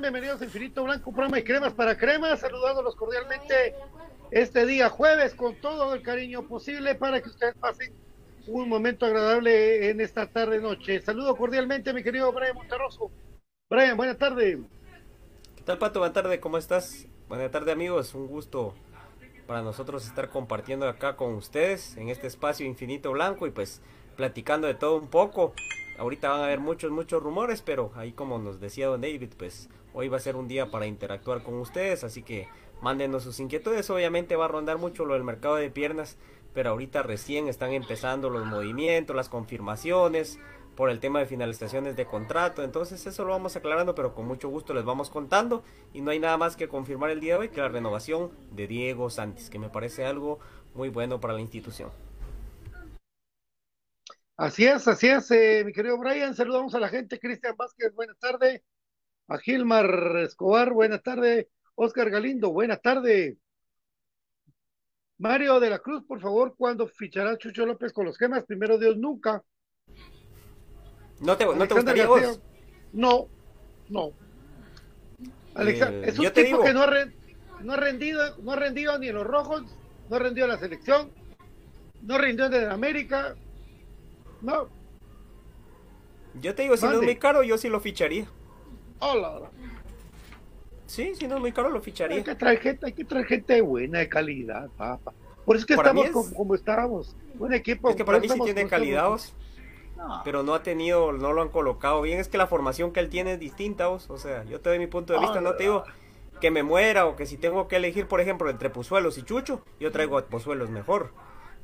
Bienvenidos a Infinito Blanco, programa y cremas para cremas, saludándolos cordialmente este día jueves con todo el cariño posible para que ustedes pasen un momento agradable en esta tarde noche. Saludo cordialmente a mi querido Brian Monterroso. Brian, buenas tardes. ¿Qué tal Pato? Buenas tardes, ¿cómo estás? Buenas tardes amigos, un gusto para nosotros estar compartiendo acá con ustedes en este espacio Infinito Blanco y pues platicando de todo un poco ahorita van a haber muchos, muchos rumores, pero ahí como nos decía don David, pues hoy va a ser un día para interactuar con ustedes, así que mándenos sus inquietudes, obviamente va a rondar mucho lo del mercado de piernas, pero ahorita recién están empezando los movimientos, las confirmaciones por el tema de finalizaciones de contrato, entonces eso lo vamos aclarando, pero con mucho gusto les vamos contando y no hay nada más que confirmar el día de hoy que la renovación de Diego Santis, que me parece algo muy bueno para la institución. Así es, así es, eh, mi querido Brian. Saludamos a la gente. Cristian Vázquez, buenas tardes. A Gilmar Escobar, buenas tardes. Oscar Galindo, buenas tardes. Mario de la Cruz, por favor, ¿cuándo fichará Chucho López con los gemas? Primero Dios, nunca. ¿No te, ¿no te gustaría vos? No, no. Alexa, eh, es un tipo que no ha, no ha, rendido, no ha rendido ni en los rojos, no ha rendido en la selección, no rindió en América, no. Yo te digo, si no es muy caro, yo sí lo ficharía. Hola. Sí, si no es muy caro, lo ficharía. Hay que traer gente, hay que traer gente buena, de calidad, papá. Por eso es que estamos como, estábamos. Un equipo. Es que para mí sí tiene calidad, pero no ha tenido, no lo han colocado bien. Es que la formación que él tiene es distinta, vos. O sea, yo te doy mi punto de vista, no te digo. que me muera o que si tengo que elegir, por ejemplo, entre Pozuelos y Chucho, yo traigo a Pozuelos mejor.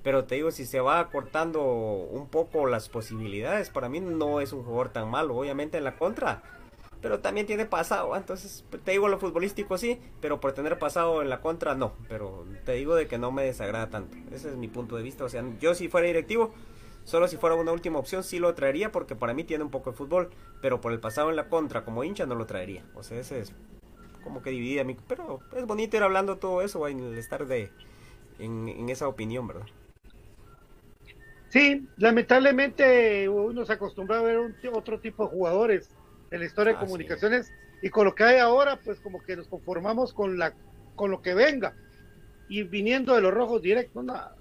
Pero te digo, si se va cortando un poco las posibilidades, para mí no es un jugador tan malo. Obviamente en la contra pero también tiene pasado, entonces te digo lo futbolístico sí, pero por tener pasado en la contra no, pero te digo de que no me desagrada tanto, ese es mi punto de vista, o sea, yo si fuera directivo, solo si fuera una última opción sí lo traería porque para mí tiene un poco de fútbol, pero por el pasado en la contra como hincha no lo traería, o sea, ese es como que dividía mi, pero es bonito ir hablando todo eso, en estar de, en, esa opinión, ¿verdad? Sí, lamentablemente uno se acostumbra a ver otro tipo de jugadores en la historia de comunicaciones y con lo que hay ahora, pues como que nos conformamos con la con lo que venga y viniendo de los rojos directos, nada.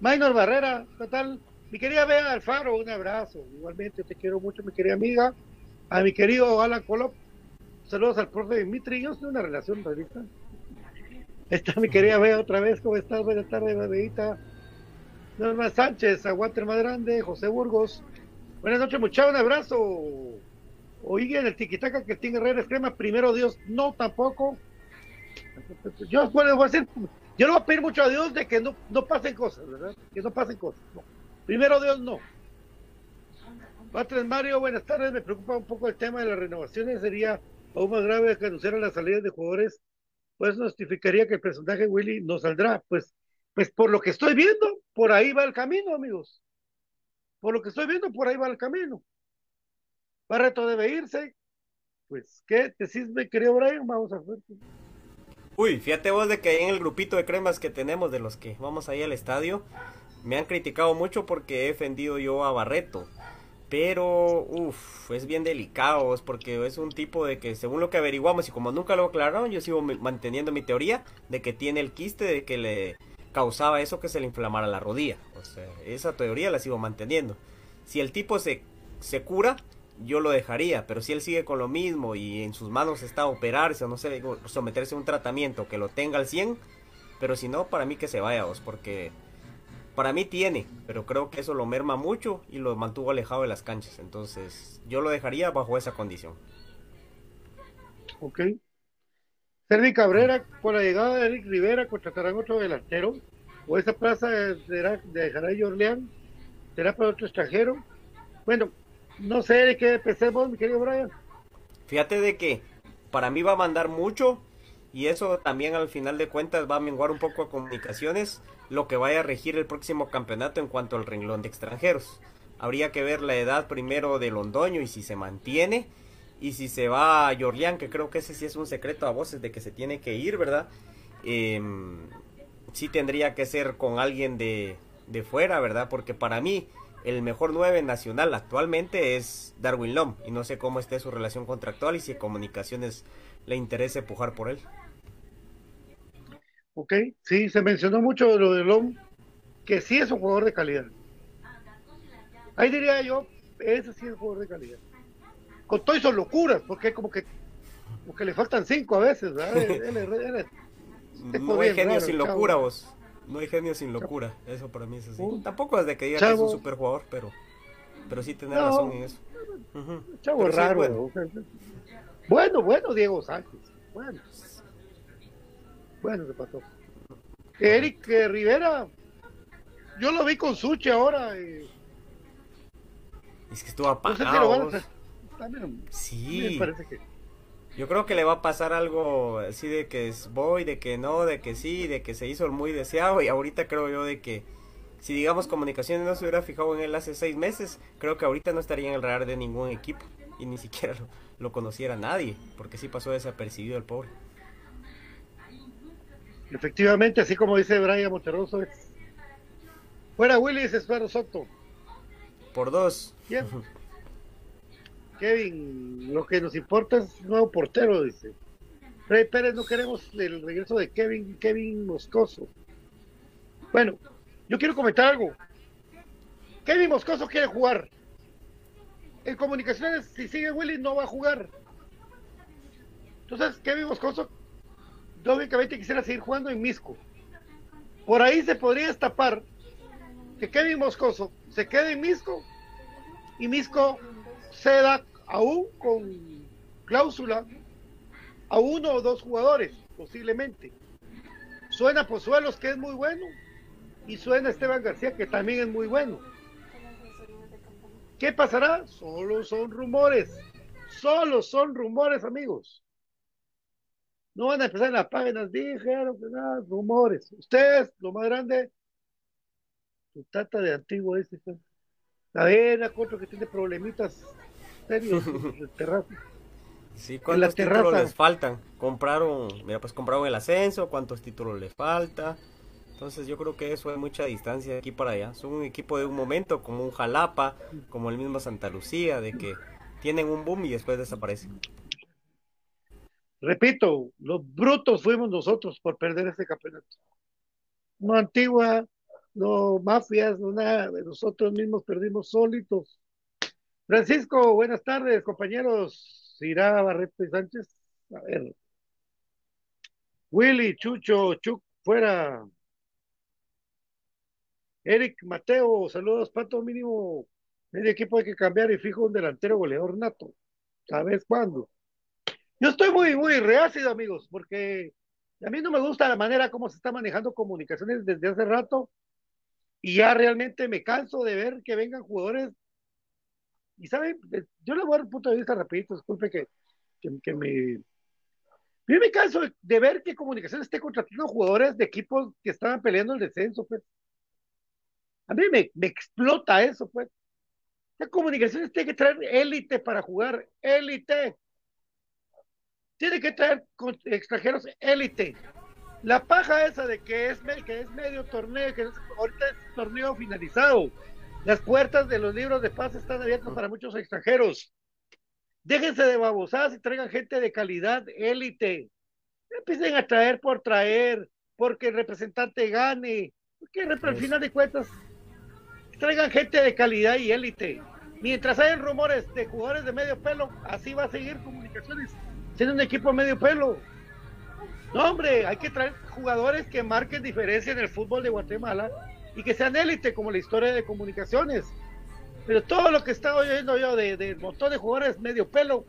Minor Barrera, ¿qué tal? Mi querida Bea Alfaro, un abrazo. Igualmente te quiero mucho, mi querida amiga. A mi querido Alan Colop, saludos al profe Dimitri. Yo soy una relación ahorita. Está mi querida Bea otra vez. ¿Cómo estás? Buenas tardes, bebeita. Norma Sánchez, Aguante más grande, José Burgos. Buenas noches, muchachos. Un abrazo. Oigan el tiquitaca que tiene Herrera crema, primero Dios, no tampoco. Yo puedo decir, yo le voy a pedir mucho a Dios de que no, no pasen cosas, ¿verdad? Que no pasen cosas. Primero Dios no. Patres Mario, buenas tardes. Me preocupa un poco el tema de las renovaciones. Sería aún más grave que anunciaran las salidas de jugadores. Pues notificaría que el personaje Willy no saldrá. Pues, pues por lo que estoy viendo, por ahí va el camino, amigos. Por lo que estoy viendo, por ahí va el camino. Barreto debe irse. Pues, ¿qué decís, mi querido Brian? Vamos a ver. Uy, fíjate vos de que en el grupito de cremas que tenemos de los que vamos ahí al estadio, me han criticado mucho porque he defendido yo a Barreto. Pero, uff, es bien delicado, porque es un tipo de que, según lo que averiguamos y como nunca lo aclararon, yo sigo manteniendo mi teoría de que tiene el quiste de que le causaba eso que se le inflamara la rodilla. O sea, esa teoría la sigo manteniendo. Si el tipo se, se cura, yo lo dejaría, pero si él sigue con lo mismo y en sus manos está operarse o no sé, someterse a un tratamiento que lo tenga al 100, pero si no, para mí que se vaya, vos, porque para mí tiene, pero creo que eso lo merma mucho y lo mantuvo alejado de las canchas, entonces yo lo dejaría bajo esa condición. Ok. Servi Cabrera, con la llegada de Eric Rivera, contratarán otro delantero, o esa plaza será, dejará de será para otro extranjero. Bueno, no sé de qué pensemos, mi querido Brian. Fíjate de que para mí va a mandar mucho y eso también al final de cuentas va a menguar un poco a comunicaciones lo que vaya a regir el próximo campeonato en cuanto al renglón de extranjeros. Habría que ver la edad primero de Londoño y si se mantiene y si se va a Jorlián, que creo que ese sí es un secreto a voces de que se tiene que ir, ¿verdad? Eh, sí tendría que ser con alguien de, de fuera, ¿verdad? Porque para mí el mejor 9 nacional actualmente es Darwin Lom y no sé cómo esté su relación contractual y si Comunicaciones le interesa empujar por él. Ok, sí, se mencionó mucho lo de Lom, que sí es un jugador de calidad. Ahí diría yo, ese sí es un jugador de calidad. Con todo eso locuras, porque como que, como que le faltan cinco a veces, ¿verdad? no hay genio sin locura vos. No hay genio sin locura, eso para mí es así. Tampoco es de que diga que es un super jugador, pero, pero sí tener razón en eso. Chavo raro. Bueno. bueno, Diego Sánchez. Bueno. Bueno, se pasó. Eric Rivera, yo lo vi con Suche ahora. Es que estuvo apagado. sí. Me parece que yo creo que le va a pasar algo así de que es voy, de que no, de que sí, de que se hizo el muy deseado y ahorita creo yo de que si digamos comunicaciones no se hubiera fijado en él hace seis meses, creo que ahorita no estaría en el radar de ningún equipo y ni siquiera lo, conociera nadie, porque sí pasó desapercibido el pobre. Efectivamente, así como dice Brian Monterroso, es fuera Willis, es Soto. Por dos. Kevin, lo que nos importa es nuevo portero, dice. Freddy Pérez, no queremos el regreso de Kevin, Kevin Moscoso. Bueno, yo quiero comentar algo. Kevin Moscoso quiere jugar. En comunicaciones, si sigue Willy, no va a jugar. Entonces, Kevin Moscoso, lógicamente quisiera seguir jugando en Misco. Por ahí se podría destapar que Kevin Moscoso se quede en Misco y Misco ceda aún con cláusula a uno o dos jugadores, posiblemente. Suena Pozuelos, que es muy bueno, y suena Esteban García, que también es muy bueno. ¿Qué pasará? Solo son rumores. Solo son rumores, amigos. No van a empezar en las páginas, dijeron que nada, rumores. Ustedes, lo más grande, tu tata de antiguo. Pues. La otro que tiene problemitas el terrazo. Sí, ¿cuántos títulos les faltan? Compraron, mira, pues compraron el ascenso, ¿cuántos títulos les falta? Entonces yo creo que eso hay mucha distancia de aquí para allá. Son un equipo de un momento, como un Jalapa, como el mismo Santa Lucía, de que tienen un boom y después desaparecen. Repito, los brutos fuimos nosotros por perder este campeonato. No Antigua, no mafias, no nada, nosotros mismos perdimos solitos. Francisco, buenas tardes, compañeros. Irá Barreto y Sánchez. A ver. Willy, Chucho, Chuc, fuera. Eric, Mateo, saludos, Pato, mínimo. Medio equipo hay que cambiar y fijo un delantero goleador nato. ¿Sabes cuándo? Yo estoy muy, muy reácido, amigos, porque a mí no me gusta la manera como se está manejando comunicaciones desde hace rato y ya realmente me canso de ver que vengan jugadores. Y saben, yo le voy a dar un punto de vista rapidito, disculpe que, que, me... Yo me canso de, ver que comunicaciones esté contratando jugadores de equipos que estaban peleando el descenso, pues. A mí me, me explota eso, pues. La comunicaciones tiene que traer élite para jugar, élite. Tiene que traer extranjeros élite. La paja esa de que es, que es medio torneo, que ahorita es torneo finalizado. Las puertas de los libros de paz están abiertas para muchos extranjeros. Déjense de babosadas y traigan gente de calidad, élite. Empiecen a traer por traer, porque el representante gane. Porque al final de cuentas, traigan gente de calidad y élite. Mientras hay rumores de jugadores de medio pelo, así va a seguir comunicaciones siendo un equipo medio pelo. No, hombre, hay que traer jugadores que marquen diferencia en el fútbol de Guatemala y que sean élite como la historia de comunicaciones. Pero todo lo que está oyendo yo de, de montón de jugadores medio pelo,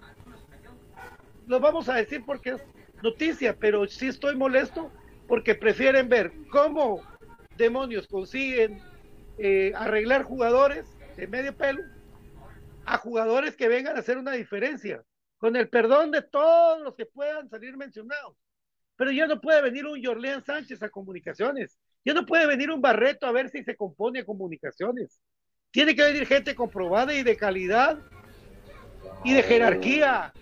lo vamos a decir porque es noticia, pero sí estoy molesto porque prefieren ver cómo demonios consiguen eh, arreglar jugadores de medio pelo a jugadores que vengan a hacer una diferencia, con el perdón de todos los que puedan salir mencionados. Pero ya no puede venir un Jorleán Sánchez a comunicaciones, ya no puede venir un Barreto a ver si se compone a comunicaciones. Tiene que venir gente comprobada y de calidad y de jerarquía.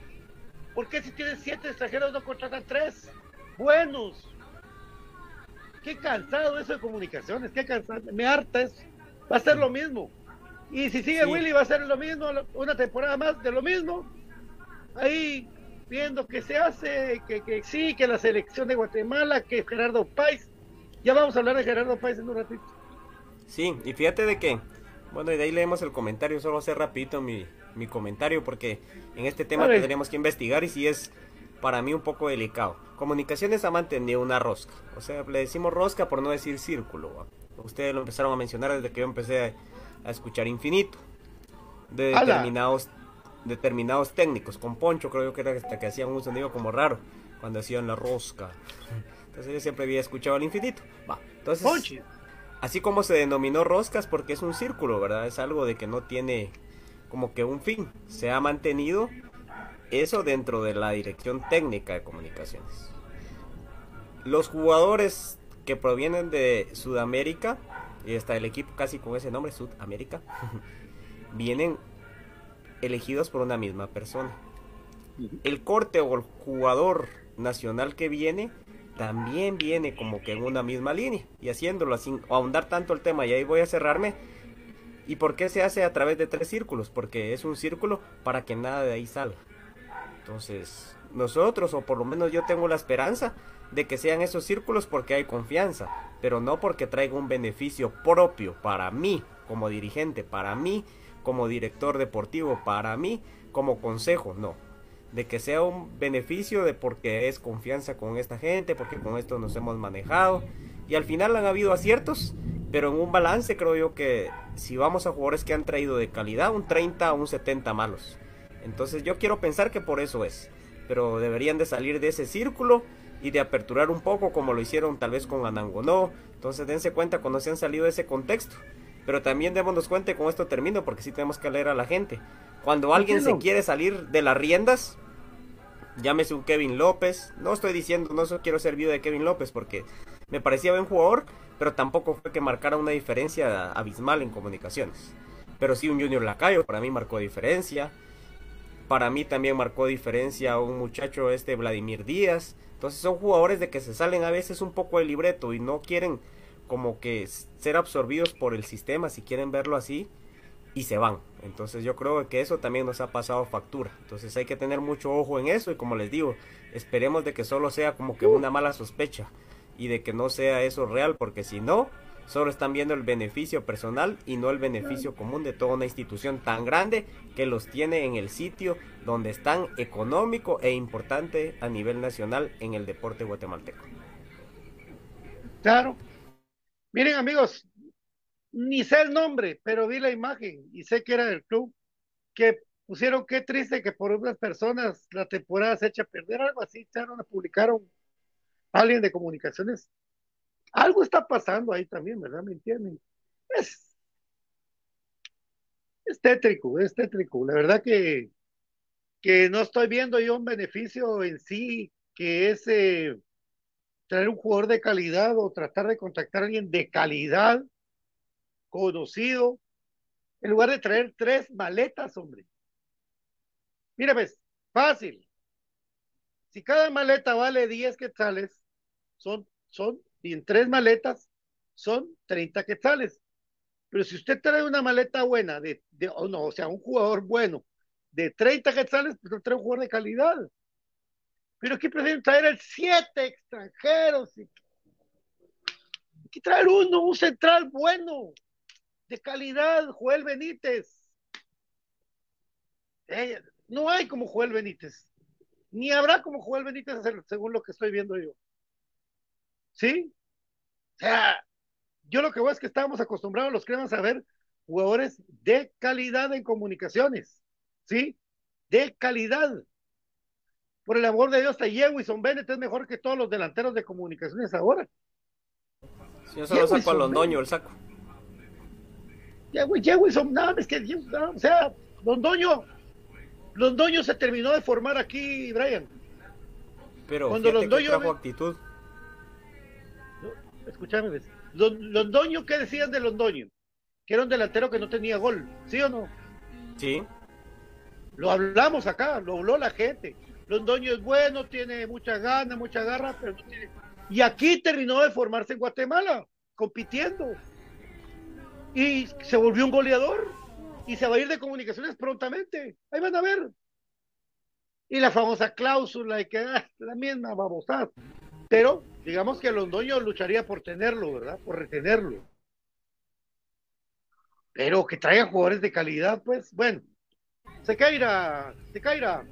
¿Por qué si tienen siete extranjeros no contratan tres? Buenos. Qué cansado eso de comunicaciones, qué cansado. Me harta eso. Va a ser lo mismo. Y si sigue Willy, va a ser lo mismo, una temporada más de lo mismo. Ahí viendo que se hace, que, que sí, que la selección de Guatemala, que Gerardo Páez. Ya vamos a hablar de Gerardo Páez en un ratito. Sí, y fíjate de que, bueno, y de ahí leemos el comentario, solo hacer rapidito mi, mi comentario, porque en este tema tendríamos que investigar y si es para mí un poco delicado. Comunicaciones ha mantenido una rosca, o sea, le decimos rosca por no decir círculo. Ustedes lo empezaron a mencionar desde que yo empecé a a escuchar infinito de determinados determinados técnicos con Poncho creo que era hasta que hacían un sonido como raro cuando hacían la rosca entonces yo siempre había escuchado al infinito. Va entonces así como se denominó roscas porque es un círculo verdad es algo de que no tiene como que un fin. Se ha mantenido eso dentro de la dirección técnica de comunicaciones. Los jugadores que provienen de Sudamérica y está el equipo casi con ese nombre, Sudamérica, vienen elegidos por una misma persona. El corte o el jugador nacional que viene también viene como que en una misma línea y haciéndolo sin ahondar tanto el tema y ahí voy a cerrarme. ¿Y por qué se hace a través de tres círculos? Porque es un círculo para que nada de ahí salga. Entonces, nosotros, o por lo menos yo tengo la esperanza de que sean esos círculos porque hay confianza, pero no porque traiga un beneficio propio para mí como dirigente, para mí como director deportivo, para mí como consejo, no. De que sea un beneficio de porque es confianza con esta gente, porque con esto nos hemos manejado. Y al final han habido aciertos, pero en un balance creo yo que si vamos a jugadores que han traído de calidad, un 30 o un 70 malos. Entonces yo quiero pensar que por eso es pero deberían de salir de ese círculo y de aperturar un poco como lo hicieron tal vez con Anangonó. Entonces dense cuenta cuando se han salido de ese contexto. Pero también démonos cuenta, con esto termino, porque sí tenemos que leer a la gente. Cuando alguien se quiere salir de las riendas, llámese un Kevin López. No estoy diciendo, no quiero ser vivo de Kevin López, porque me parecía buen jugador, pero tampoco fue que marcara una diferencia abismal en comunicaciones. Pero sí un Junior Lacayo, para mí marcó diferencia. Para mí también marcó diferencia un muchacho este Vladimir Díaz. Entonces son jugadores de que se salen a veces un poco del libreto y no quieren como que ser absorbidos por el sistema, si quieren verlo así, y se van. Entonces yo creo que eso también nos ha pasado factura. Entonces hay que tener mucho ojo en eso y como les digo, esperemos de que solo sea como que una mala sospecha y de que no sea eso real, porque si no, solo están viendo el beneficio personal y no el beneficio común de toda una institución tan grande que los tiene en el sitio donde están económico e importante a nivel nacional en el deporte guatemalteco. Claro, Miren amigos, ni sé el nombre, pero vi la imagen y sé que era del club, que pusieron qué triste que por unas personas la temporada se echa a perder, algo así, echaron, publicaron alguien de comunicaciones. Algo está pasando ahí también, ¿verdad? ¿Me entienden? Es, es tétrico, es tétrico. La verdad que, que no estoy viendo yo un beneficio en sí que ese traer un jugador de calidad o tratar de contactar a alguien de calidad, conocido, en lugar de traer tres maletas, hombre. Mira, pues, fácil. Si cada maleta vale 10 quetzales, son, son, y en tres maletas son 30 quetzales. Pero si usted trae una maleta buena, de, de o no, o sea, un jugador bueno, de 30 quetzales, pues trae un jugador de calidad. Pero aquí prefieren traer siete extranjeros. Hay que traer uno, un central bueno, de calidad, Joel Benítez. Eh, no hay como Joel Benítez. Ni habrá como Joel Benítez, según lo que estoy viendo yo. ¿Sí? O sea, yo lo que veo es que estábamos acostumbrados los cremas a ver jugadores de calidad en comunicaciones. ¿Sí? De calidad. Por el amor de Dios, hasta Jewison Bennett es mejor que todos los delanteros de comunicaciones ahora. Si yo solo saco a Londoño el saco. Jewison, nada, es que, o sea, Londoño, Londoño se terminó de formar aquí, Brian. Pero cuando Londoño trajo actitud. escúchame, Londoño, ¿qué decían de Londoño? Que era un delantero que no tenía gol, ¿sí o no? Sí. Lo hablamos acá, lo habló la gente. Londoño es bueno, tiene mucha gana, mucha garra, pero no tiene. Y aquí terminó de formarse en Guatemala, compitiendo. Y se volvió un goleador. Y se va a ir de comunicaciones prontamente. Ahí van a ver. Y la famosa cláusula y que ah, la misma babosada. Pero digamos que Londoño lucharía por tenerlo, ¿verdad? Por retenerlo. Pero que traiga jugadores de calidad, pues, bueno. Se caerá, se caerá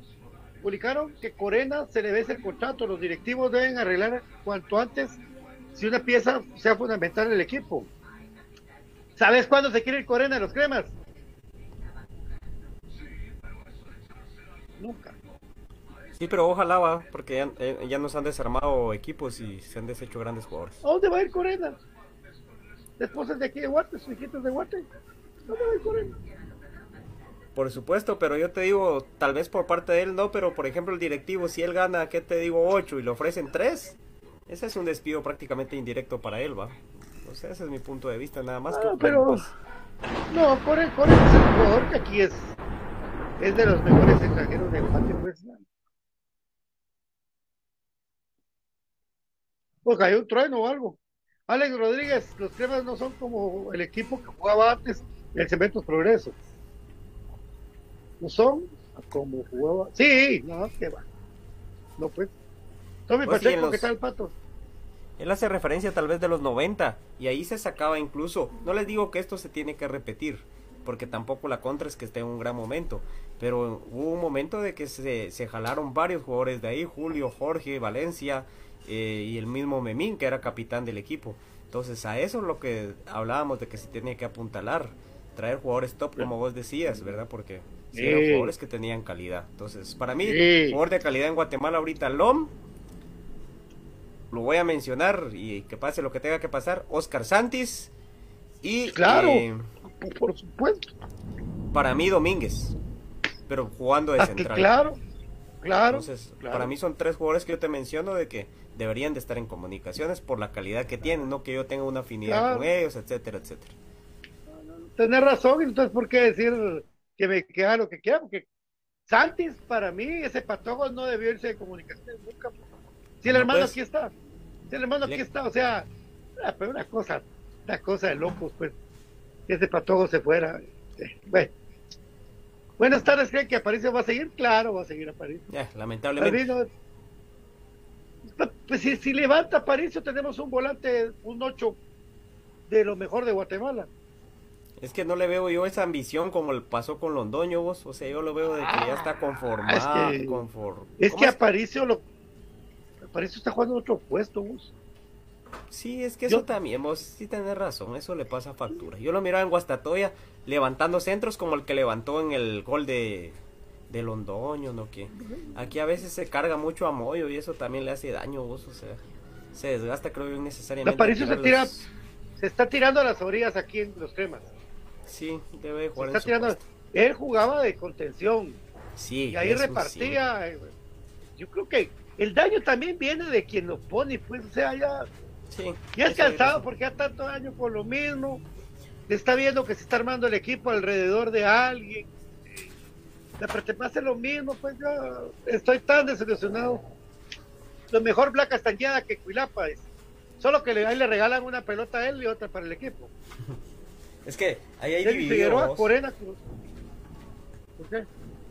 publicaron que Corena se le vence el contrato. Los directivos deben arreglar cuanto antes si una pieza sea fundamental en el equipo. ¿Sabes cuándo se quiere ir Corena de los cremas? Nunca. Sí, pero ojalá va, porque ya, eh, ya, nos han desarmado equipos y se han deshecho grandes jugadores. ¿A dónde va a ir Corena? Después de aquí de Guate, sus hijitos de Guate. ¿Dónde va a ir Corena? Por supuesto, pero yo te digo, tal vez por parte de él no, pero por ejemplo el directivo, si él gana, ¿qué te digo? 8 y le ofrecen 3, ese es un despido prácticamente indirecto para él, ¿va? O sea, ese es mi punto de vista, nada más. Ah, pero... No, por el, por el, jugador que aquí es, es de los mejores extranjeros de Guate, pues. Pues hay un trueno o algo. Alex Rodríguez, los cremas no son como el equipo que jugaba antes en Cementos Progreso no son como jugaba. Sí, no, que va. No, pues. Tommy pues Pacheco, ¿qué tal, Pato? Él hace referencia tal vez de los 90 y ahí se sacaba incluso. No les digo que esto se tiene que repetir, porque tampoco la contra es que esté en un gran momento. Pero hubo un momento de que se, se jalaron varios jugadores de ahí: Julio, Jorge, Valencia eh, y el mismo Memín, que era capitán del equipo. Entonces, a eso es lo que hablábamos de que se tiene que apuntalar traer jugadores top, como vos decías, ¿verdad? Porque eran jugadores que tenían calidad. Entonces, para mí, jugador de calidad en Guatemala ahorita, LOM, lo voy a mencionar y que pase lo que tenga que pasar, Oscar Santis y... Claro, eh, por supuesto. Para mí, Domínguez, pero jugando de central. Claro, claro. Entonces, para mí son tres jugadores que yo te menciono de que deberían de estar en comunicaciones por la calidad que tienen, no que yo tenga una afinidad con ellos, etcétera, etcétera. Tener razón, entonces, ¿por qué decir que me queda lo que quiera? Porque Santis, para mí, ese patojo no debió irse de comunicaciones nunca. Si el hermano pues. aquí está, si el hermano aquí está, o sea, ah, pero una cosa, una cosa de locos, pues, que ese patojo se fuera. Eh, bueno. Buenas tardes, ¿creen que Aparicio va a seguir? Claro, va a seguir Aparicio. Ya, lamentablemente. Pues si, levanta Aparicio, tenemos un volante, un 8 de lo mejor de Guatemala. Es que no le veo yo esa ambición como el pasó con Londoño, vos. O sea, yo lo veo de que ya está conformado. Es que, es que Aparicio lo. Aparicio está jugando en otro puesto, vos. Sí, es que eso también, vos sí tenés razón, eso le pasa factura. Yo lo miraba en Guastatoya levantando centros como el que levantó en el gol de, de Londoño, ¿no? Que aquí a veces se carga mucho a Moyo y eso también le hace daño, vos, o sea, se desgasta creo yo innecesariamente. Aparicio se tira, se está tirando a las orillas aquí en los temas. Sí, debe jugar. él jugaba de contención. Sí. Y ahí repartía. Eh, yo creo que el daño también viene de quien lo pone, pues, o sea, ya. Sí, ya es cansado porque ya tanto años con lo mismo. Está viendo que se está armando el equipo alrededor de alguien. Pero te pasa lo mismo, pues yo estoy tan desilusionado. Lo mejor Blanca Estañada que Cuilapa es. Solo que le, ahí le regalan una pelota a él y otra para el equipo. Es que ahí hay divididos.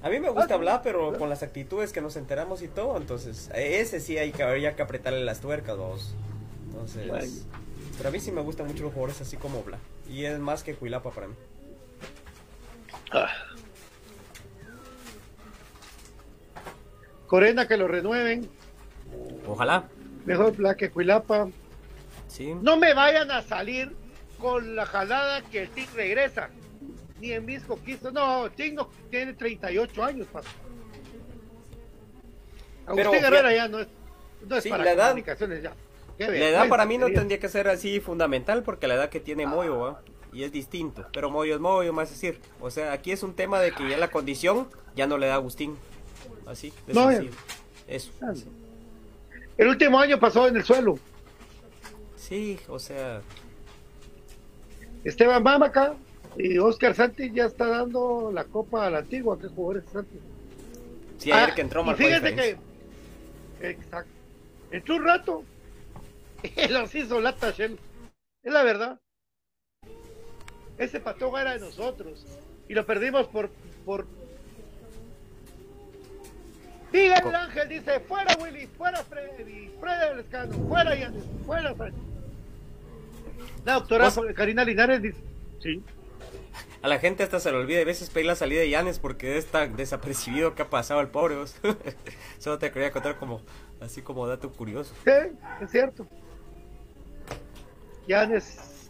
A mí me gusta ah, hablar, pero con las actitudes que nos enteramos y todo, entonces ese sí hay que habría que apretarle las tuercas, dos. Entonces, pero a mí sí me gustan mucho los jugadores así como Bla. Y es más que Cuilapa para mí. Ah. Corena que lo renueven. Ojalá. Mejor Bla que Cuilapa. Sí. No me vayan a salir con la jalada que el TIC regresa. Ni en Misco quiso. No, TIC tiene 38 años, paso. Agustín Herrera ya no es, no es para la edad, comunicaciones ya. la edad para mí no tendría que ser así fundamental porque la edad que tiene Moyo, y es distinto. Pero Moyo es Moyo, más decir. O sea, aquí es un tema de que ya la condición ya no le da a Agustín. Así, de no, Eso. Ah, el último año pasó en el suelo. Sí, o sea, Esteban Mamaca y Oscar Santi ya está dando la copa a la antigua, que jugadores Santi. Sí, ayer que entró ah, y fíjate que exacto. Entró un rato y los hizo lata Es la verdad. Ese patojo era de nosotros y lo perdimos por por Miguel Ángel dice, fuera Willy, fuera Freddy, Freddy Lescano, fuera Yanis, fuera Freddy. La doctora Karina Linares dice, sí. A la gente hasta se le olvida a veces pedir la salida de Yanes porque es tan desapercibido que ha pasado el pobre. Solo te quería contar como así como dato curioso. Sí, es cierto. Yanes.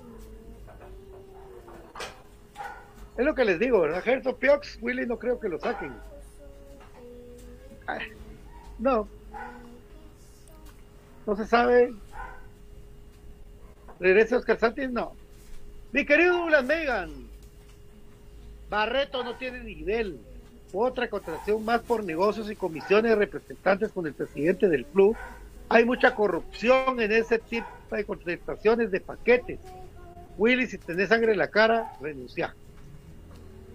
Es lo que les digo, ¿verdad? Gerto Piox, Willy no creo que lo saquen. no. No se sabe ¿Regresa Oscar Santis? No. Mi querido Douglas Megan, Barreto no tiene nivel. Otra contratación más por negocios y comisiones representantes con el presidente del club. Hay mucha corrupción en ese tipo de contrataciones de paquetes. Willy, si tenés sangre en la cara, renuncia.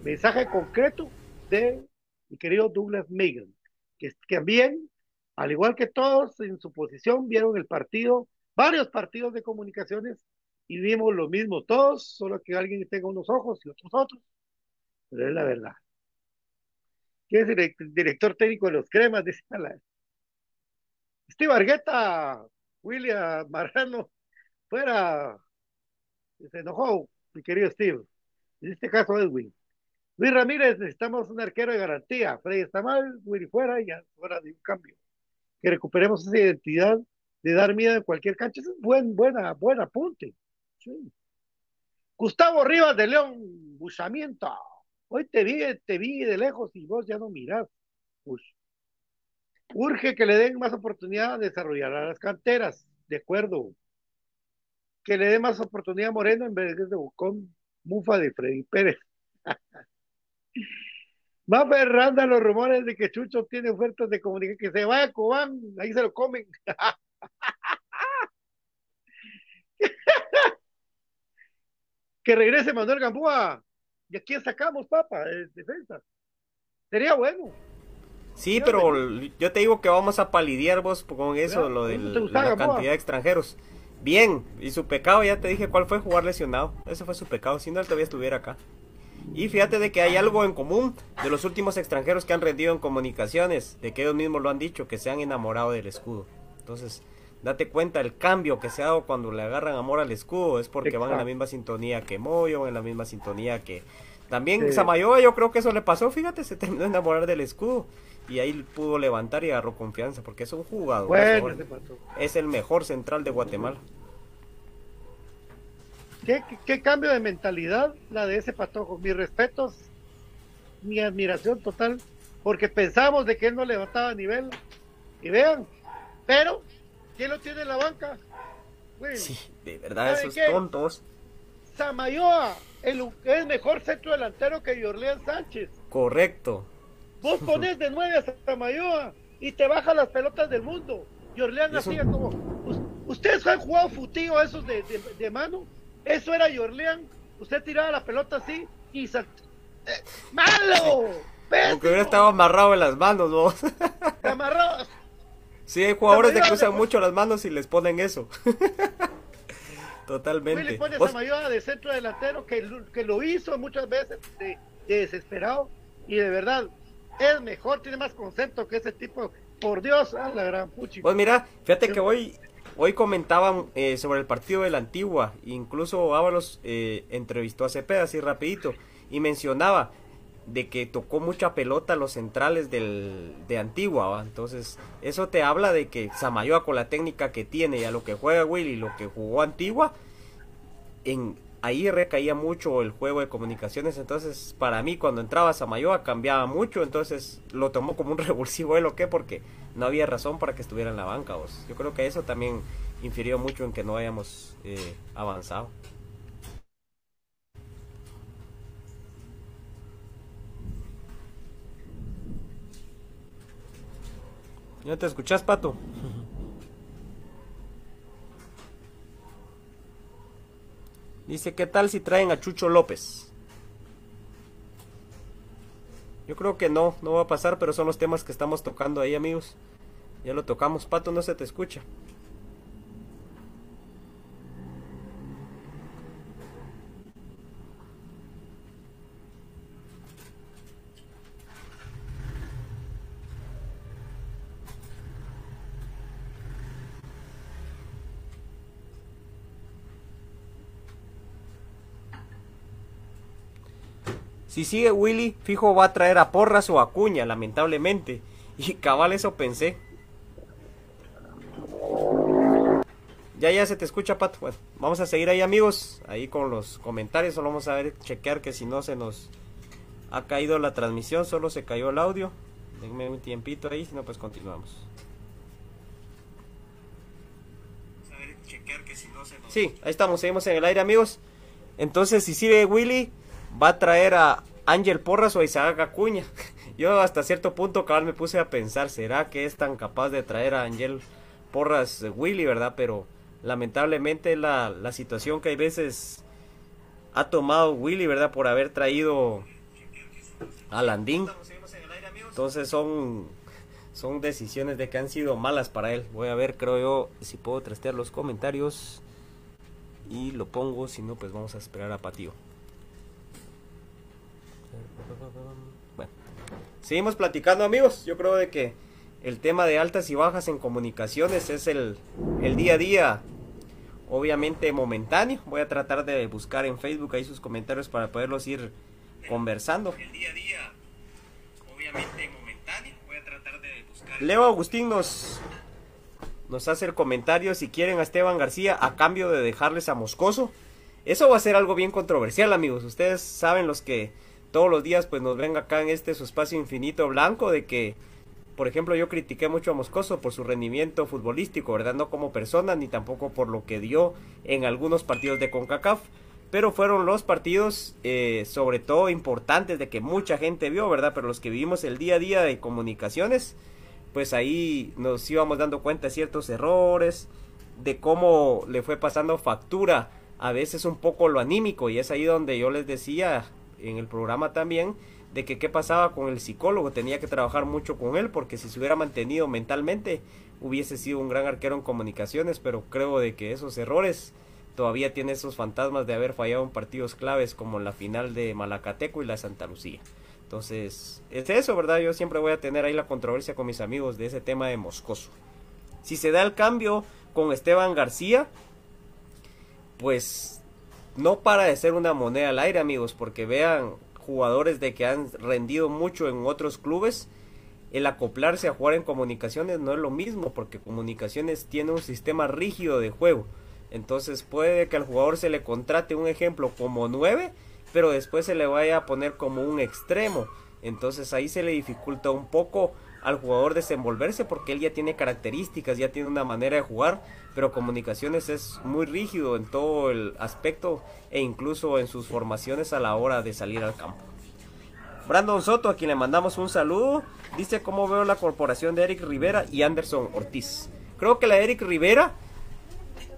Mensaje concreto de mi querido Douglas Megan, que también, al igual que todos en su posición, vieron el partido varios partidos de comunicaciones y vimos lo mismo todos, solo que alguien tenga unos ojos y otros otros. Pero es la verdad. ¿Quién es el director técnico de los cremas? Dice la... Steve Argueta, William Marrano, fuera. Se enojó, mi querido Steve. En este caso, Edwin. Luis Ramírez, necesitamos un arquero de garantía. Freddy está mal, Willy fuera y ya fuera de un cambio. Que recuperemos esa identidad de dar miedo en cualquier cancha. Es un buen, buena, buen apunte. Sí. Gustavo Rivas de León, buchamiento. Hoy te vi, te vi de lejos y vos ya no mirás. Urge que le den más oportunidad de desarrollar a las canteras, de acuerdo. Que le den más oportunidad a Moreno en vez de Bucón, Mufa de Freddy Pérez. Va Ferranda los rumores de que Chucho tiene ofertas de comunicación, que se vaya a Cobán, ahí se lo comen. que regrese Manuel Gamboa. ¿Y a quién sacamos, papa, de defensa? Sería bueno. Sí, pero yo te digo que vamos a palidear vos con eso, lo de la cantidad de extranjeros. Bien, y su pecado, ya te dije cuál fue jugar lesionado. Ese fue su pecado, si no él todavía estuviera acá. Y fíjate de que hay algo en común de los últimos extranjeros que han rendido en comunicaciones, de que ellos mismos lo han dicho, que se han enamorado del escudo. Entonces, date cuenta el cambio que se ha dado cuando le agarran amor al escudo, es porque van en la misma sintonía que Moyo, en la misma sintonía que... También Samayoa, yo creo que eso le pasó, fíjate, se terminó de enamorar del escudo y ahí pudo levantar y agarró confianza porque es un jugador. es el mejor central de Guatemala. ¿Qué, cambio de mentalidad la de ese patojo. Mis respetos, mi admiración total, porque pensamos de que él no levantaba nivel. Y vean, pero, ¿quién lo tiene en la banca? sí, de verdad, esos tontos. Samayoa el, es mejor centro delantero que Jorleán Sánchez. Correcto. Vos pones de nueve a Samayoa y te baja las pelotas del mundo. Y Orleán hacía como. ¿Ustedes han jugado futillo esos de, de mano? Eso era Yorlean. Usted tiraba la pelota así y. Eh, ¡Malo! Como que hubiera estado amarrado en las manos, vos. Amarrado. Sí, hay jugadores que usan mucho las manos y les ponen eso. Totalmente. le pone esa de centro delantero que, que lo hizo muchas veces de, desesperado y de verdad es mejor, tiene más concepto que ese tipo. Por Dios, a la gran puchi. Pues mira, fíjate que hoy Hoy comentaban eh, sobre el partido de la Antigua, incluso Ábalos eh, entrevistó a Cepeda así rapidito y mencionaba de que tocó mucha pelota los centrales del, de Antigua, entonces eso te habla de que Samayoa con la técnica que tiene y a lo que juega Willy, lo que jugó Antigua, en, ahí recaía mucho el juego de comunicaciones, entonces para mí cuando entraba Samayoa cambiaba mucho, entonces lo tomó como un revulsivo ¿eh? lo que porque no había razón para que estuviera en la banca. Vos. Yo creo que eso también infirió mucho en que no hayamos eh, avanzado. ¿Ya te escuchás, Pato? Dice, ¿qué tal si traen a Chucho López? Yo creo que no, no va a pasar, pero son los temas que estamos tocando ahí, amigos. Ya lo tocamos, Pato, no se te escucha. Si sigue Willy, fijo va a traer a Porras o a Cuña, lamentablemente. Y cabal eso pensé. Ya, ya se te escucha, Pato. Bueno, vamos a seguir ahí, amigos. Ahí con los comentarios. Solo vamos a ver, chequear que si no se nos ha caído la transmisión, solo se cayó el audio. Denme un tiempito ahí, si no, pues continuamos. Sí, ahí estamos, seguimos en el aire, amigos. Entonces, si sigue Willy, va a traer a Ángel Porras o a Isaac Acuña. Yo hasta cierto punto cabal me puse a pensar, ¿será que es tan capaz de traer a Ángel Porras Willy, verdad? Pero lamentablemente la, la situación que hay veces ha tomado Willy, ¿verdad? Por haber traído a Landín. Entonces son, son decisiones de que han sido malas para él. Voy a ver, creo yo, si puedo trastear los comentarios. Y lo pongo, si no, pues vamos a esperar a Patio. Bueno, seguimos platicando amigos. Yo creo de que el tema de altas y bajas en comunicaciones es el, el día a día, obviamente momentáneo. Voy a tratar de buscar en Facebook ahí sus comentarios para poderlos ir conversando. El día a día, obviamente momentáneo. Voy a tratar de buscar. Leo Agustín nos, nos hace el comentario si quieren a Esteban García a cambio de dejarles a Moscoso. Eso va a ser algo bien controversial, amigos. Ustedes saben los que todos los días pues nos ven acá en este su espacio infinito blanco de que por ejemplo, yo critiqué mucho a Moscoso por su rendimiento futbolístico, ¿verdad? No como persona, ni tampoco por lo que dio en algunos partidos de CONCACAF. Pero fueron los partidos, eh, sobre todo importantes, de que mucha gente vio, ¿verdad? Pero los que vivimos el día a día de comunicaciones, pues ahí nos íbamos dando cuenta de ciertos errores, de cómo le fue pasando factura a veces un poco lo anímico. Y es ahí donde yo les decía en el programa también, de que qué pasaba con el psicólogo, tenía que trabajar mucho con él porque si se hubiera mantenido mentalmente hubiese sido un gran arquero en comunicaciones, pero creo de que esos errores todavía tiene esos fantasmas de haber fallado en partidos claves como la final de Malacateco y la Santa Lucía. Entonces, es eso, ¿verdad? Yo siempre voy a tener ahí la controversia con mis amigos de ese tema de Moscoso. Si se da el cambio con Esteban García, pues no para de ser una moneda al aire, amigos, porque vean, jugadores de que han rendido mucho en otros clubes, el acoplarse a jugar en comunicaciones no es lo mismo, porque comunicaciones tiene un sistema rígido de juego. Entonces puede que al jugador se le contrate un ejemplo como 9, pero después se le vaya a poner como un extremo. Entonces ahí se le dificulta un poco al jugador desenvolverse porque él ya tiene características, ya tiene una manera de jugar, pero comunicaciones es muy rígido en todo el aspecto e incluso en sus formaciones a la hora de salir al campo. Brandon Soto, a quien le mandamos un saludo, dice cómo veo la corporación de Eric Rivera y Anderson Ortiz. Creo que la Eric Rivera,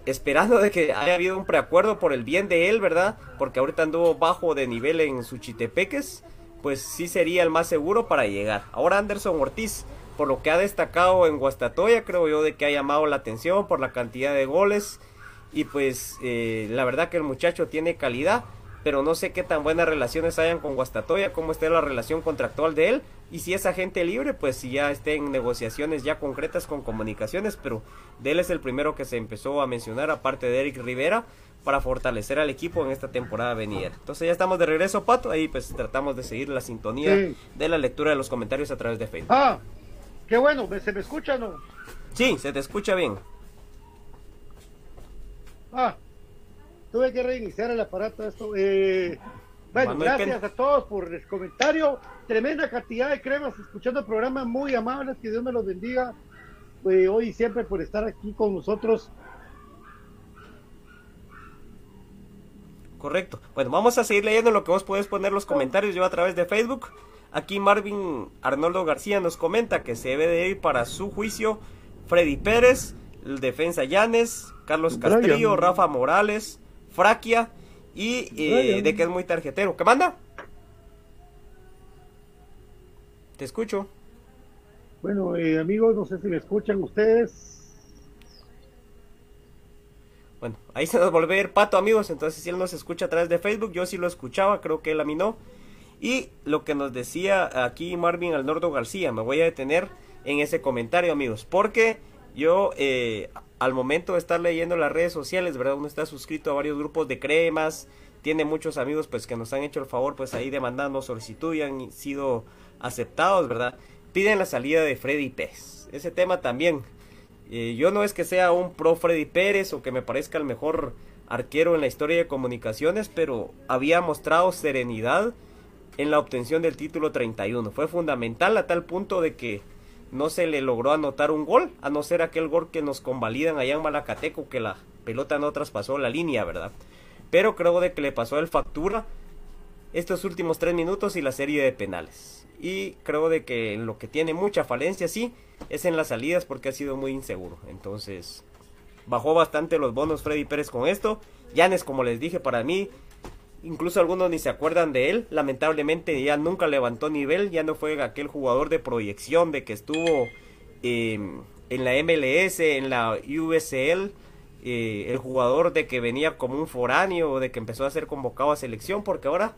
esperando de que haya habido un preacuerdo por el bien de él, ¿verdad? Porque ahorita anduvo bajo de nivel en Suchitepeques pues sí sería el más seguro para llegar. Ahora Anderson Ortiz, por lo que ha destacado en Guastatoya, creo yo de que ha llamado la atención por la cantidad de goles y pues eh, la verdad que el muchacho tiene calidad, pero no sé qué tan buenas relaciones hayan con Guastatoya, cómo esté la relación contractual de él y si es agente libre, pues si ya esté en negociaciones ya concretas con comunicaciones, pero de él es el primero que se empezó a mencionar aparte de Eric Rivera para fortalecer al equipo en esta temporada venida. Entonces ya estamos de regreso, Pato. Ahí pues tratamos de seguir la sintonía de la lectura de los comentarios a través de Facebook. Ah, qué bueno. ¿Se me escucha no? Sí, se te escucha bien. Ah, tuve que reiniciar el aparato. Esto. Eh, bueno, gracias a todos por el comentario. Tremenda cantidad de cremas escuchando el programa. Muy amables. Que Dios me los bendiga. Eh, hoy y siempre por estar aquí con nosotros Correcto. Bueno, vamos a seguir leyendo lo que vos podés poner los comentarios yo a través de Facebook. Aquí Marvin Arnoldo García nos comenta que se debe de ir para su juicio Freddy Pérez, el defensa Llanes, Carlos Castrillo, Rafa Morales, Fraquia y eh, de que es muy tarjetero. ¿Qué manda? Te escucho. Bueno, eh, amigos, no sé si me escuchan ustedes. Bueno, ahí se nos volvió a ir Pato, amigos. Entonces, si él nos escucha a través de Facebook, yo sí lo escuchaba, creo que él a mí no. Y lo que nos decía aquí Marvin Alnordo García, me voy a detener en ese comentario, amigos, porque yo eh, al momento de estar leyendo las redes sociales, ¿verdad? Uno está suscrito a varios grupos de cremas, tiene muchos amigos pues que nos han hecho el favor pues ahí de mandarnos solicitud y han sido aceptados, ¿verdad? Piden la salida de Freddy Pérez. Ese tema también yo no es que sea un pro Freddy Pérez o que me parezca el mejor arquero en la historia de comunicaciones, pero había mostrado serenidad en la obtención del título 31. Fue fundamental a tal punto de que no se le logró anotar un gol, a no ser aquel gol que nos convalidan allá en Malacateco, que la pelota no traspasó la línea, ¿verdad? Pero creo de que le pasó el factura estos últimos tres minutos y la serie de penales. Y creo de que lo que tiene mucha falencia, sí, es en las salidas porque ha sido muy inseguro. Entonces, bajó bastante los bonos Freddy Pérez con esto. Yanes, como les dije, para mí, incluso algunos ni se acuerdan de él. Lamentablemente ya nunca levantó nivel, ya no fue aquel jugador de proyección de que estuvo em, en la MLS, en la USL. Eh, el jugador de que venía como un foráneo, de que empezó a ser convocado a selección, porque ahora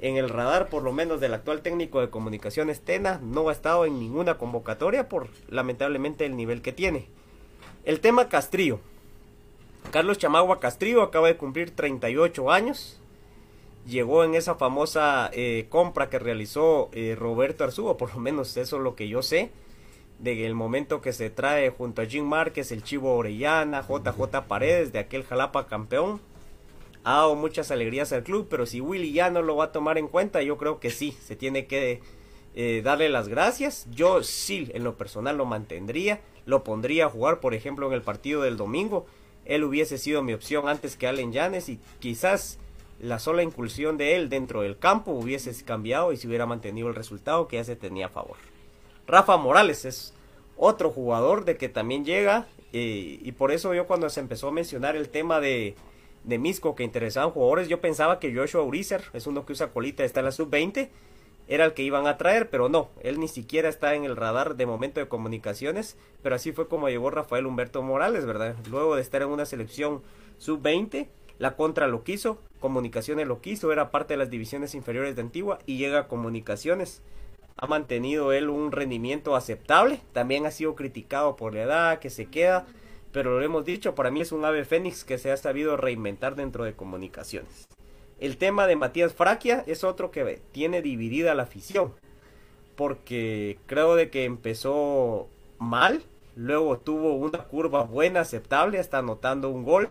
en el radar, por lo menos del actual técnico de comunicaciones Tena, no ha estado en ninguna convocatoria por lamentablemente el nivel que tiene. El tema Castrillo. Carlos Chamagua Castrillo acaba de cumplir 38 años. Llegó en esa famosa eh, compra que realizó eh, Roberto Arzúa, por lo menos eso es lo que yo sé. De el momento que se trae junto a Jim Márquez, el Chivo Orellana, JJ Paredes, de aquel Jalapa campeón ha dado muchas alegrías al club, pero si Willy ya no lo va a tomar en cuenta, yo creo que sí, se tiene que eh, darle las gracias. Yo sí, en lo personal lo mantendría, lo pondría a jugar, por ejemplo, en el partido del domingo. Él hubiese sido mi opción antes que Allen Yanes y quizás la sola incursión de él dentro del campo hubiese cambiado y se hubiera mantenido el resultado que ya se tenía a favor. Rafa Morales es otro jugador de que también llega eh, y por eso yo cuando se empezó a mencionar el tema de, de Misco que interesaban jugadores, yo pensaba que Joshua Urizer es uno que usa colita, está en la sub-20, era el que iban a traer, pero no, él ni siquiera está en el radar de momento de comunicaciones, pero así fue como llegó Rafael Humberto Morales, ¿verdad? Luego de estar en una selección sub-20, la contra lo quiso, comunicaciones lo quiso, era parte de las divisiones inferiores de Antigua y llega a comunicaciones. Ha mantenido él un rendimiento aceptable, también ha sido criticado por la edad que se queda, pero lo hemos dicho, para mí es un ave fénix que se ha sabido reinventar dentro de comunicaciones. El tema de Matías Fraquia es otro que tiene dividida la afición, porque creo de que empezó mal, luego tuvo una curva buena, aceptable, hasta anotando un gol,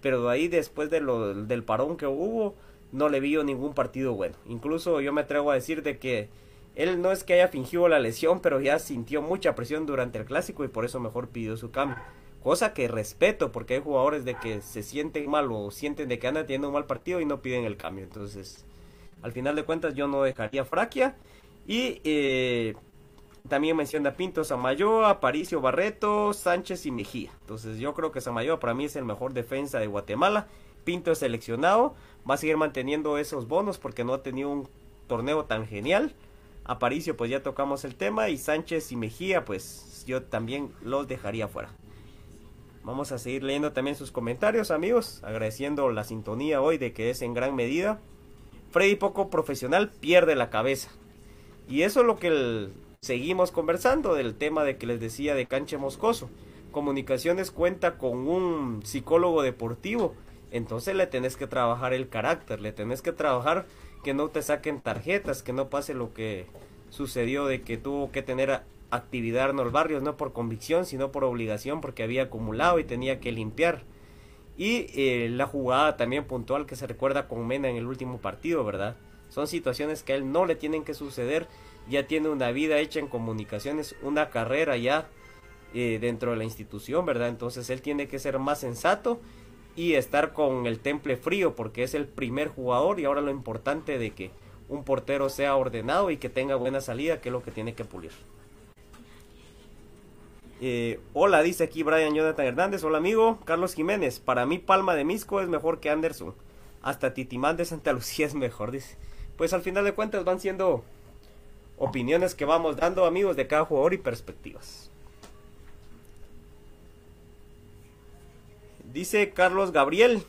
pero de ahí después de lo, del parón que hubo, no le vi ningún partido bueno. Incluso yo me atrevo a decir de que él no es que haya fingido la lesión, pero ya sintió mucha presión durante el clásico y por eso mejor pidió su cambio. Cosa que respeto, porque hay jugadores de que se sienten mal o sienten de que andan teniendo un mal partido y no piden el cambio. Entonces, al final de cuentas, yo no dejaría Fraquia. Y eh, también menciona Pinto, Samayoa, Aparicio, Barreto, Sánchez y Mejía. Entonces, yo creo que Samayoa para mí es el mejor defensa de Guatemala. Pinto es seleccionado, va a seguir manteniendo esos bonos porque no ha tenido un torneo tan genial. Aparicio, pues ya tocamos el tema. Y Sánchez y Mejía, pues yo también los dejaría fuera. Vamos a seguir leyendo también sus comentarios, amigos, agradeciendo la sintonía hoy de que es en gran medida. Freddy poco profesional pierde la cabeza. Y eso es lo que seguimos conversando del tema de que les decía de Canche Moscoso. Comunicaciones cuenta con un psicólogo deportivo, entonces le tenés que trabajar el carácter, le tenés que trabajar que no te saquen tarjetas, que no pase lo que sucedió de que tuvo que tener actividad en los barrios, no por convicción, sino por obligación, porque había acumulado y tenía que limpiar. Y eh, la jugada también puntual que se recuerda con Mena en el último partido, ¿verdad? Son situaciones que a él no le tienen que suceder. Ya tiene una vida hecha en comunicaciones, una carrera ya eh, dentro de la institución, ¿verdad? Entonces él tiene que ser más sensato y estar con el temple frío porque es el primer jugador y ahora lo importante de que un portero sea ordenado y que tenga buena salida, que es lo que tiene que pulir. Eh, hola, dice aquí Brian Jonathan Hernández. Hola, amigo. Carlos Jiménez. Para mí, Palma de Misco es mejor que Anderson. Hasta Titimán de Santa Lucía es mejor, dice. Pues al final de cuentas van siendo opiniones que vamos dando, amigos, de cada jugador y perspectivas. Dice Carlos Gabriel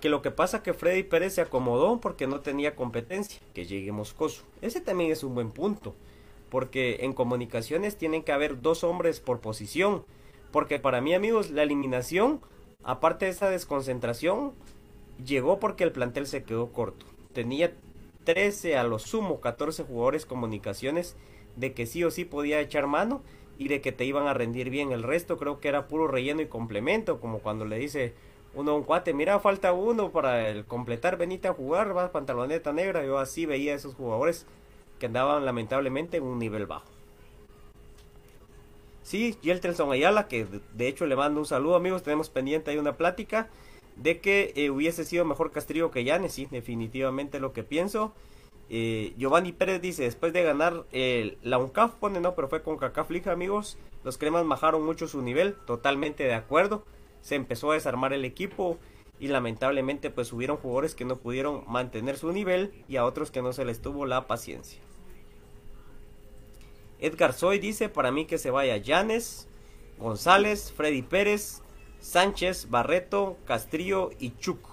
que lo que pasa que Freddy Pérez se acomodó porque no tenía competencia. Que llegue Moscoso. Ese también es un buen punto porque en comunicaciones tienen que haber dos hombres por posición, porque para mí amigos la eliminación, aparte de esa desconcentración, llegó porque el plantel se quedó corto. Tenía 13 a lo sumo 14 jugadores comunicaciones de que sí o sí podía echar mano y de que te iban a rendir bien. El resto creo que era puro relleno y complemento, como cuando le dice uno a un cuate, mira, falta uno para el completar, venite a jugar, vas pantaloneta negra. Yo así veía a esos jugadores que andaban lamentablemente en un nivel bajo. Sí, Yeltelson Ayala, que de hecho le mando un saludo amigos, tenemos pendiente ahí una plática de que eh, hubiese sido mejor Castrillo que Yanes, sí, definitivamente lo que pienso. Eh, Giovanni Pérez dice, después de ganar la UNCAF, pone no, pero fue con CACAF Liga, amigos, los cremas bajaron mucho su nivel, totalmente de acuerdo, se empezó a desarmar el equipo y lamentablemente pues hubieron jugadores que no pudieron mantener su nivel y a otros que no se les tuvo la paciencia. Edgar Soy dice para mí que se vaya Llanes, González, Freddy Pérez, Sánchez, Barreto, Castrillo y Chuk.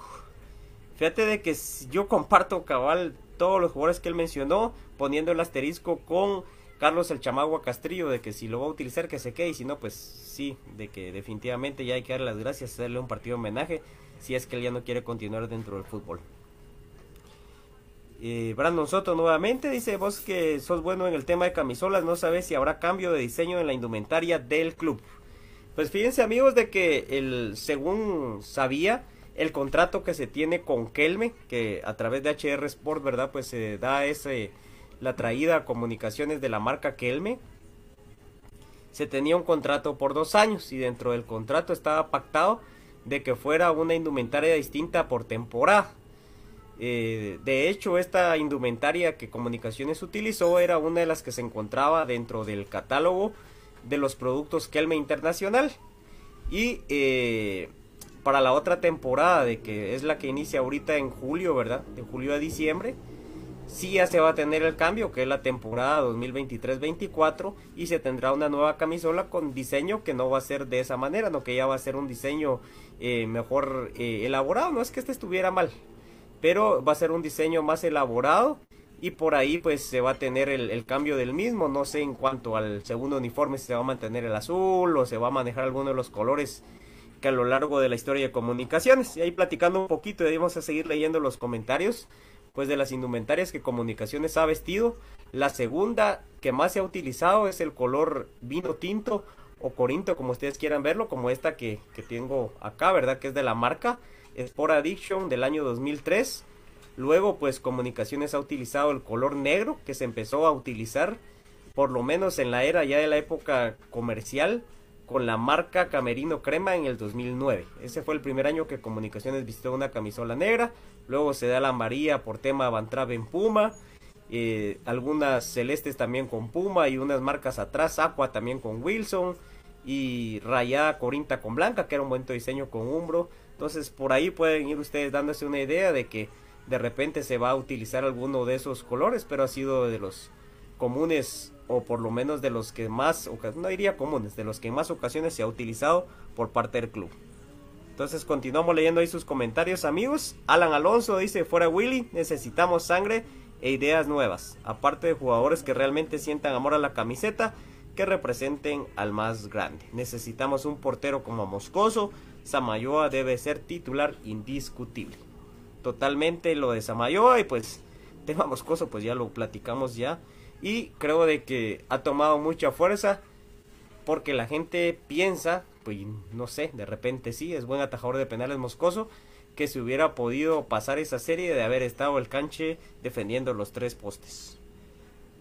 Fíjate de que yo comparto cabal todos los jugadores que él mencionó, poniendo el asterisco con Carlos el Chamagua Castrillo, de que si lo va a utilizar que se quede, y si no, pues sí, de que definitivamente ya hay que darle las gracias, hacerle un partido de homenaje, si es que él ya no quiere continuar dentro del fútbol. Brandon Soto nuevamente dice vos que sos bueno en el tema de camisolas, no sabes si habrá cambio de diseño en la indumentaria del club. Pues fíjense amigos de que el según sabía, el contrato que se tiene con Kelme, que a través de HR Sport, ¿verdad? Pues se da ese, la traída a comunicaciones de la marca Kelme. Se tenía un contrato por dos años y dentro del contrato estaba pactado de que fuera una indumentaria distinta por temporada. Eh, de hecho, esta indumentaria que Comunicaciones utilizó era una de las que se encontraba dentro del catálogo de los productos Kelme Internacional. Y eh, para la otra temporada, de que es la que inicia ahorita en julio, ¿verdad? De julio a diciembre, sí ya se va a tener el cambio, que es la temporada 2023-24, y se tendrá una nueva camisola con diseño que no va a ser de esa manera, no que ya va a ser un diseño eh, mejor elaborado. No es que este estuviera mal, pero va a ser un diseño más elaborado y por ahí pues se va a tener el, cambio del mismo. No sé en cuanto al segundo uniforme si se va a mantener el azul o se va a manejar alguno de los colores que a lo largo de la historia de comunicaciones. Y ahí platicando un poquito y vamos a seguir leyendo los comentarios pues de las indumentarias que comunicaciones ha vestido. La segunda que más se ha utilizado es el color vino tinto o corinto como ustedes quieran verlo como esta que, que tengo acá verdad que es de la marca Sport Addiction del año 2003. Luego, pues Comunicaciones ha utilizado el color negro que se empezó a utilizar, por lo menos en la era ya de la época comercial, con la marca Camerino Crema en el 2009. Ese fue el primer año que Comunicaciones vistió una camisola negra. Luego se da la amarilla por tema Van en Puma. Eh, algunas celestes también con Puma y unas marcas atrás, Aqua también con Wilson y rayada Corinta con Blanca, que era un buen diseño con Umbro. Entonces por ahí pueden ir ustedes dándose una idea de que de repente se va a utilizar alguno de esos colores, pero ha sido de los comunes o por lo menos de los que más, no diría comunes, de los que en más ocasiones se ha utilizado por parte del club. Entonces continuamos leyendo ahí sus comentarios amigos. Alan Alonso dice, fuera Willy, necesitamos sangre e ideas nuevas. Aparte de jugadores que realmente sientan amor a la camiseta, que representen al más grande. Necesitamos un portero como Moscoso, Samayoa debe ser titular indiscutible. Totalmente lo de Samayoa y pues tema Moscoso pues ya lo platicamos ya y creo de que ha tomado mucha fuerza porque la gente piensa, pues no sé, de repente sí, es buen atajador de penales Moscoso, que se hubiera podido pasar esa serie de haber estado el canche defendiendo los tres postes.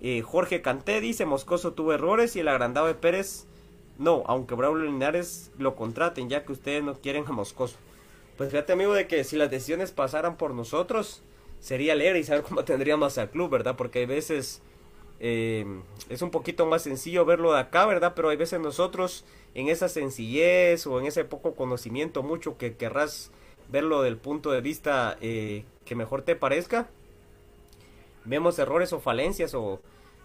Eh, Jorge Canté dice Moscoso tuvo errores y el agrandado de Pérez no, aunque Braulio Linares lo contraten, ya que ustedes no quieren a Moscoso. Pues fíjate, amigo, de que si las decisiones pasaran por nosotros, sería leer y saber cómo tendríamos al club, ¿verdad? Porque hay veces eh, es un poquito más sencillo verlo de acá, ¿verdad? Pero hay veces nosotros, en esa sencillez o en ese poco conocimiento, mucho que querrás verlo del punto de vista eh, que mejor te parezca, vemos errores o falencias o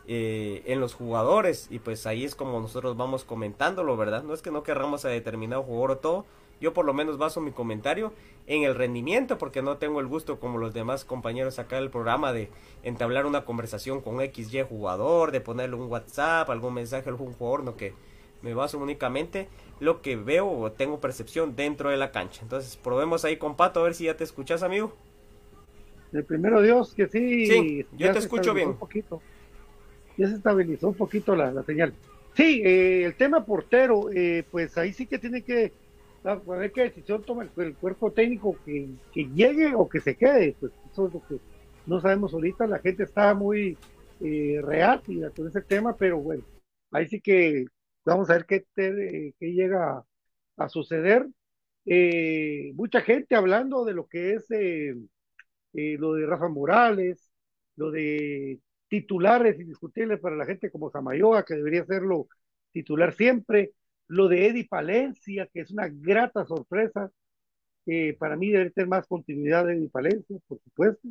eh, en los jugadores y pues ahí es como nosotros vamos comentándolo, ¿verdad? No es que no querramos a determinado jugador o todo, yo por lo menos baso mi comentario en el rendimiento porque no tengo el gusto como los demás compañeros acá del programa de entablar una conversación con XY jugador, de ponerle un WhatsApp, algún mensaje a algún jugador, no que me baso únicamente lo que veo o tengo percepción dentro de la cancha. Entonces probemos ahí con Pato a ver si ya te escuchas amigo. El primero Dios que sí. Sí, yo te escucho bien. Un poquito ya se estabilizó un poquito la, señal. Sí, eh, el tema portero, eh, pues ahí sí que tiene que a ver qué decisión toma el, cuerpo técnico que, llegue o que se quede, pues eso es lo que no sabemos ahorita, la gente está muy eh, con ese tema, pero bueno, ahí sí que vamos a ver qué, qué llega a, suceder. Eh, mucha gente hablando de lo que es lo de Rafa Morales, lo de titulares indiscutibles para la gente como Samayoa, que debería serlo titular siempre. Lo de Eddie Palencia, que es una grata sorpresa. que para mí debe tener más continuidad de Eddie Palencia, por supuesto.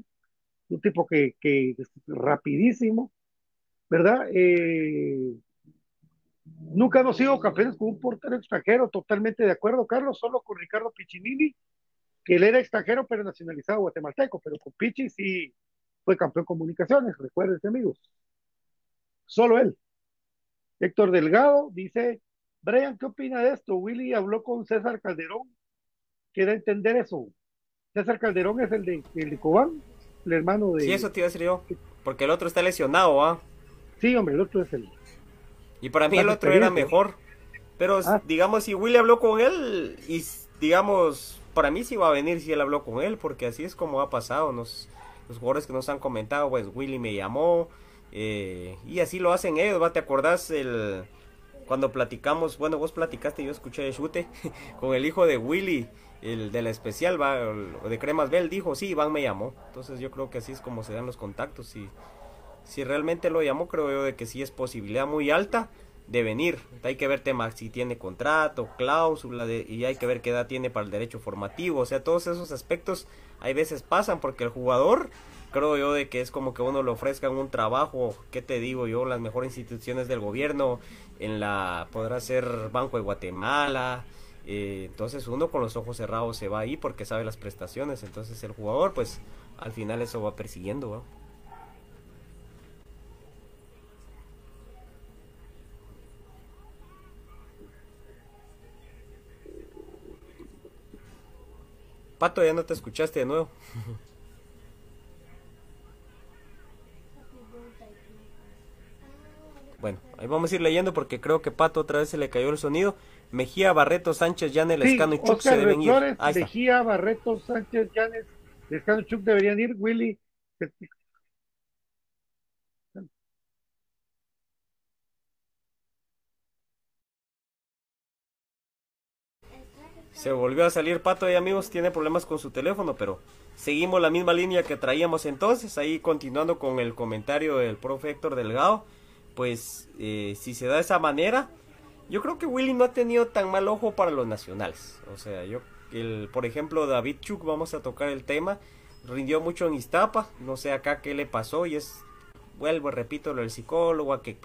Un tipo que, que es rapidísimo, ¿verdad? Eh, nunca hemos sido campeones con un portero extranjero, totalmente de acuerdo, Carlos, solo con Ricardo Piccinini, que él era extranjero pero nacionalizado guatemalteco, pero con Pichi sí, fue campeón comunicaciones, recuérdense amigos. Solo él. Héctor Delgado dice, Brian, ¿qué opina de esto? Willy habló con César Calderón. Quiere entender eso. César Calderón es el de, el de Cobán, el hermano de... Sí, eso te iba a decir yo. Porque el otro está lesionado, ¿ah? Sí, hombre, el otro es el... Y para mí el otro era mejor. Pero ah. digamos, si Willy habló con él y digamos, para mí sí va a venir si él habló con él, porque así es como ha pasado. Nos, los jugadores que nos han comentado, pues Willy me llamó, eh, y así lo hacen ellos, ¿va? ¿Te acordás el cuando platicamos, bueno, vos platicaste, yo escuché de chute con el hijo de Willy, el de la especial, va, de Cremas Bell, dijo, sí, Iván me llamó. Entonces yo creo que así es como se dan los contactos. Y si realmente lo llamó, creo yo de que sí es posibilidad muy alta de venir. Hay que ver tema si tiene contrato, cláusula, de, y hay que ver qué edad tiene para el derecho formativo. O sea, todos esos aspectos hay veces pasan porque el jugador creo yo de que es como que uno le ofrezcan un trabajo, ¿qué te digo yo? Las mejores instituciones del gobierno, en la, podrá ser Banco de Guatemala, eh, entonces uno con los ojos cerrados se va ahí porque sabe las prestaciones, entonces el jugador pues al final eso va persiguiendo, Pato, ya no te escuchaste de nuevo. Bueno, ahí vamos a ir leyendo porque creo que Pato otra vez se le cayó el sonido. Mejía, Barreto, Sánchez, Llanes, Lescano y Chuck se deben ir. Mejía, Barreto, Sánchez, Llanes, Lescano y Chuck deberían ir. Willy. Se volvió a salir Pato y amigos, tiene problemas con su teléfono, pero seguimos la misma línea que traíamos entonces. Ahí continuando con el comentario del profe Héctor Delgado pues eh, si se da de esa manera, yo creo que Willy no ha tenido tan mal ojo para los nacionales. O sea, yo, el, por ejemplo, David Chuk, vamos a tocar el tema, rindió mucho en Iztapa, no sé acá qué le pasó y es, vuelvo, repito, lo del psicólogo, a que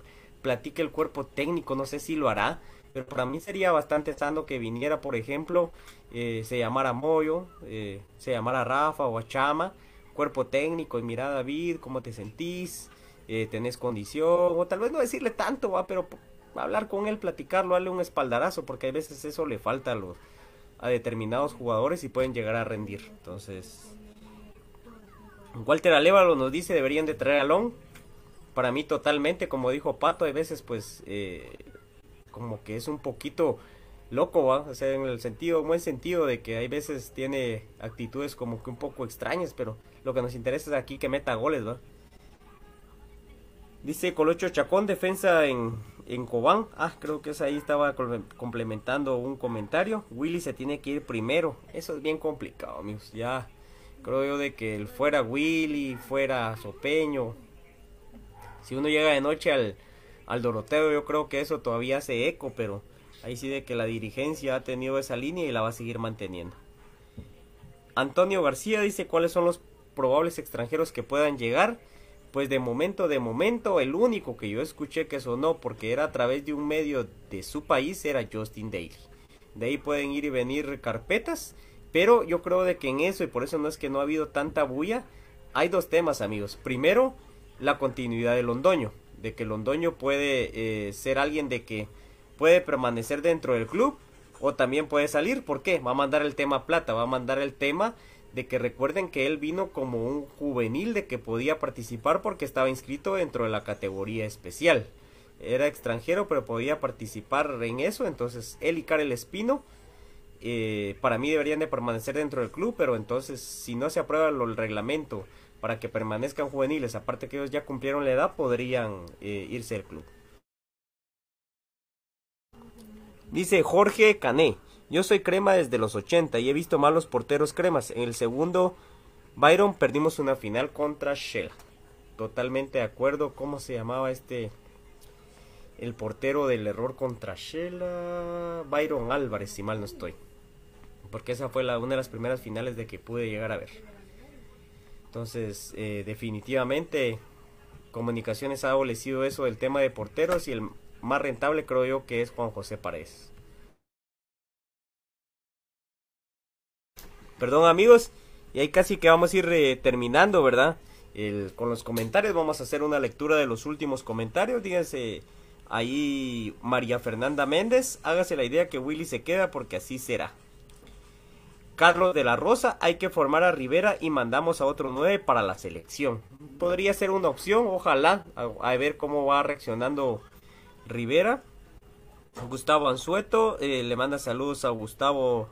platique el cuerpo técnico, no sé si lo hará, pero para mí sería bastante sano que viniera, por ejemplo, eh, se llamara Moyo, eh, se llamara Rafa o a Chama, cuerpo técnico y mira David, ¿cómo te sentís? eh, tenés condición, o tal vez no decirle tanto, va, pero hablar con él, platicarlo, darle un espaldarazo, porque a veces eso le falta a, los, a determinados jugadores y pueden llegar a rendir. Entonces, Walter Alevalo nos dice deberían de traer a Long. Para mí totalmente, como dijo Pato, hay veces pues eh, como que es un poquito loco, ¿va? O sea, en el sentido, buen sentido de que hay veces tiene actitudes como que un poco extrañas, pero lo que nos interesa es aquí que meta goles, ¿va? Dice Colocho Chacón, defensa en, en Cobán. Ah, creo que es ahí estaba complementando un comentario. Willy se tiene que ir primero. Eso es bien complicado, amigos. Ya creo yo de que fuera Willy, fuera Sopeño. Si uno llega de noche al, al Doroteo, yo creo que eso todavía hace eco, pero ahí sí de que la dirigencia ha tenido esa línea y la va a seguir manteniendo. Antonio García dice cuáles son los probables extranjeros que puedan llegar pues de momento, de momento, el único que yo escuché que sonó porque era a través de un medio de su país era Justin Daly. De ahí pueden ir y venir carpetas, pero yo creo de que en eso, y por eso no es que no ha habido tanta bulla, hay dos temas amigos. Primero, la continuidad de Londoño, de que Londoño puede eh, ser alguien de que puede permanecer dentro del club o también puede salir. ¿Por qué? Va a mandar el tema plata, va a mandar el tema de que recuerden que él vino como un juvenil de que podía participar porque estaba inscrito dentro de la categoría especial. Era extranjero pero podía participar en eso, entonces él y Karel Espino eh, para mí deberían de permanecer dentro del club, pero entonces si no se aprueba el reglamento para que permanezcan juveniles, aparte que ellos ya cumplieron la edad, podrían eh, irse del club. Dice Jorge Cané. Yo soy crema desde los 80 y he visto malos porteros cremas. En el segundo Byron perdimos una final contra Shell. Totalmente de acuerdo. ¿Cómo se llamaba este? El portero del error contra Shela. Byron Álvarez, si mal no estoy. Porque esa fue una de las primeras finales de que pude llegar a ver. Entonces, eh, definitivamente, Comunicaciones ha adolecido eso del tema de porteros y el más rentable creo yo que es Juan José Paredes. Perdón amigos, y ahí casi que vamos a ir eh, terminando, ¿verdad? con los comentarios vamos a hacer una lectura de los últimos comentarios. Díganse ahí María Fernanda Méndez, hágase la idea que Willy se queda porque así será. Carlos de la Rosa, hay que formar a Rivera y mandamos a otro 9 para la selección. Podría ser una opción, ojalá, a, ver cómo va reaccionando Rivera. Gustavo Anzueto, eh, le manda saludos a Gustavo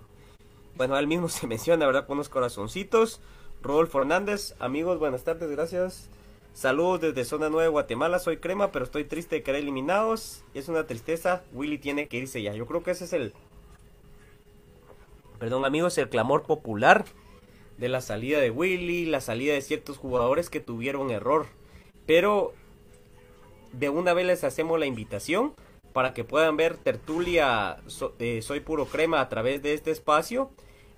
Bueno, él mismo se menciona, ¿verdad? Con unos corazoncitos. Rodolfo Hernández, amigos, buenas tardes, gracias. Saludos desde Zona 9 Guatemala, soy Crema, pero estoy triste de quedar eliminados. Es una tristeza, Willy tiene que irse ya. Yo creo que ese es el... Perdón amigos, el clamor popular de la salida de Willy, la salida de ciertos jugadores que tuvieron error. Pero de una vez les hacemos la invitación para que puedan ver tertulia eh, Soy Puro Crema a través de este espacio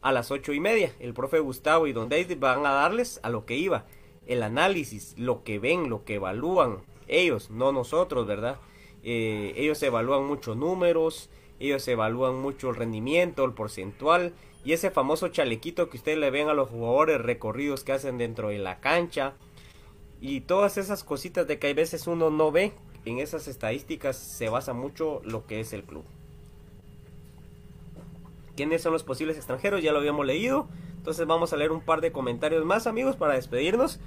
a las ocho y media. El profe Gustavo y Don David van a darles a lo que iba, el análisis, lo que ven, lo que evalúan ellos, no nosotros, ¿verdad? Eh, ellos evalúan muchos números, ellos evalúan mucho el rendimiento, el porcentual y ese famoso chalequito que ustedes le ven a los jugadores recorridos que hacen dentro de la cancha y todas esas cositas de que hay veces uno no ve en esas estadísticas se basa mucho lo que es el club. ¿Quiénes son los posibles extranjeros? Ya lo habíamos leído. Entonces vamos a leer un par de comentarios más amigos para despedirnos.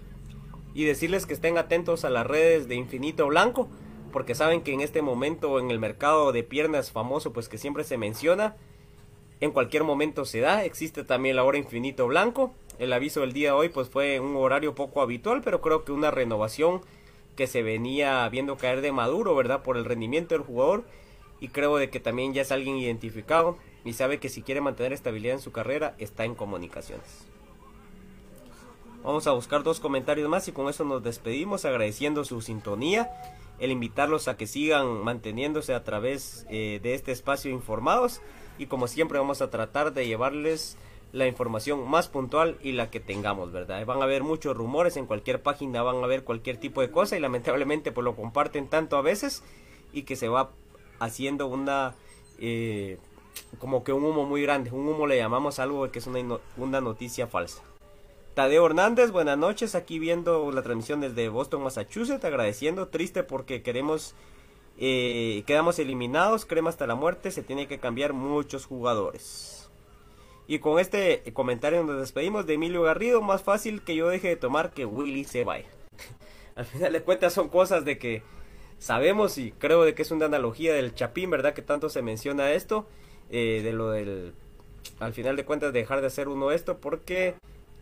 Y decirles que estén atentos a las redes de Infinito Blanco. Porque saben que en este momento en el mercado de piernas famoso pues que siempre se menciona. En cualquier momento se da. Existe también la hora Infinito Blanco. El aviso del día de hoy pues fue un horario poco habitual. Pero creo que una renovación que se venía viendo caer de maduro, ¿verdad? Por el rendimiento del jugador. Y creo de que también ya es alguien identificado y sabe que si quiere mantener estabilidad en su carrera está en comunicaciones. Vamos a buscar dos comentarios más y con eso nos despedimos agradeciendo su sintonía, el invitarlos a que sigan manteniéndose a través eh, de este espacio informados y como siempre vamos a tratar de llevarles la información más puntual y la que tengamos, ¿verdad? Van a haber muchos rumores en cualquier página, van a ver cualquier tipo de cosa y lamentablemente pues lo comparten tanto a veces y que se va haciendo una eh, como que un humo muy grande. Un humo le llamamos algo que es una, una noticia falsa. Tadeo Hernández, buenas noches, aquí viendo la transmisión desde Boston, Massachusetts, agradeciendo, triste porque queremos, eh, quedamos eliminados, crema hasta la muerte, se tiene que cambiar muchos jugadores. Y con este comentario nos despedimos de Emilio Garrido, más fácil que yo deje de tomar que Willy se vaya. Al final de cuentas son cosas de que sabemos y creo de que es una analogía del Chapín, ¿verdad? Que tanto se menciona esto. Eh, de lo del, al final de cuentas, dejar de hacer uno esto porque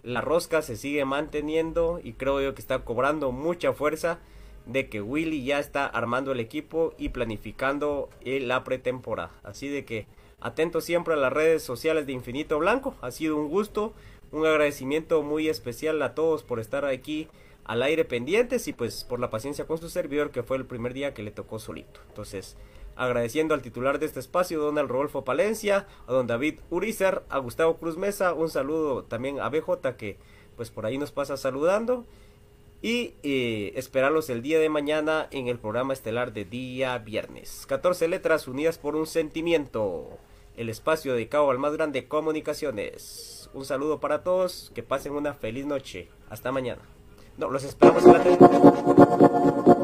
la rosca se sigue manteniendo y creo yo que está cobrando mucha fuerza de que Willy ya está armando el equipo y planificando la pretemporada. Así de que atento siempre a las redes sociales de Infinito Blanco. Ha sido un gusto, un agradecimiento muy especial a todos por estar aquí al aire pendientes y pues por la paciencia con su servidor que fue el primer día que le tocó solito. Entonces, agradeciendo al titular de este espacio, don Rodolfo Palencia, a don David Urizar, a Gustavo Cruz Mesa, un saludo también a BJ que pues por ahí nos pasa saludando y eh, esperarlos el día de mañana en el programa estelar de día viernes. 14 letras unidas por un sentimiento, el espacio dedicado al más grande comunicaciones. Un saludo para todos, que pasen una feliz noche. Hasta mañana. No, los esperamos en la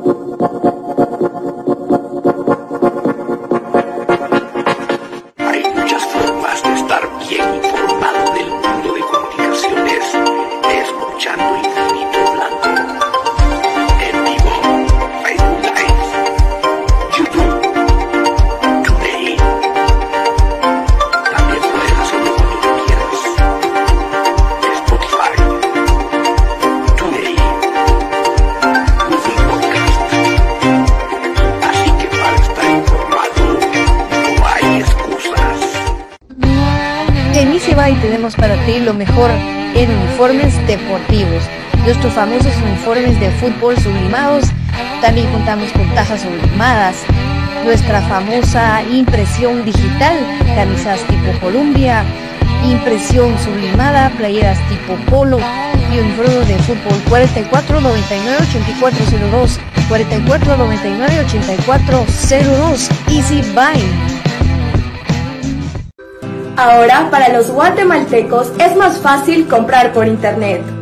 de fútbol sublimados, también contamos con tazas sublimadas, nuestra famosa impresión digital, camisas tipo Columbia, impresión sublimada, playeras tipo polo y uniforme de fútbol 44 99 8402 44 99 8402 Easy Buy. Ahora, para los guatemaltecos es más fácil comprar por Internet.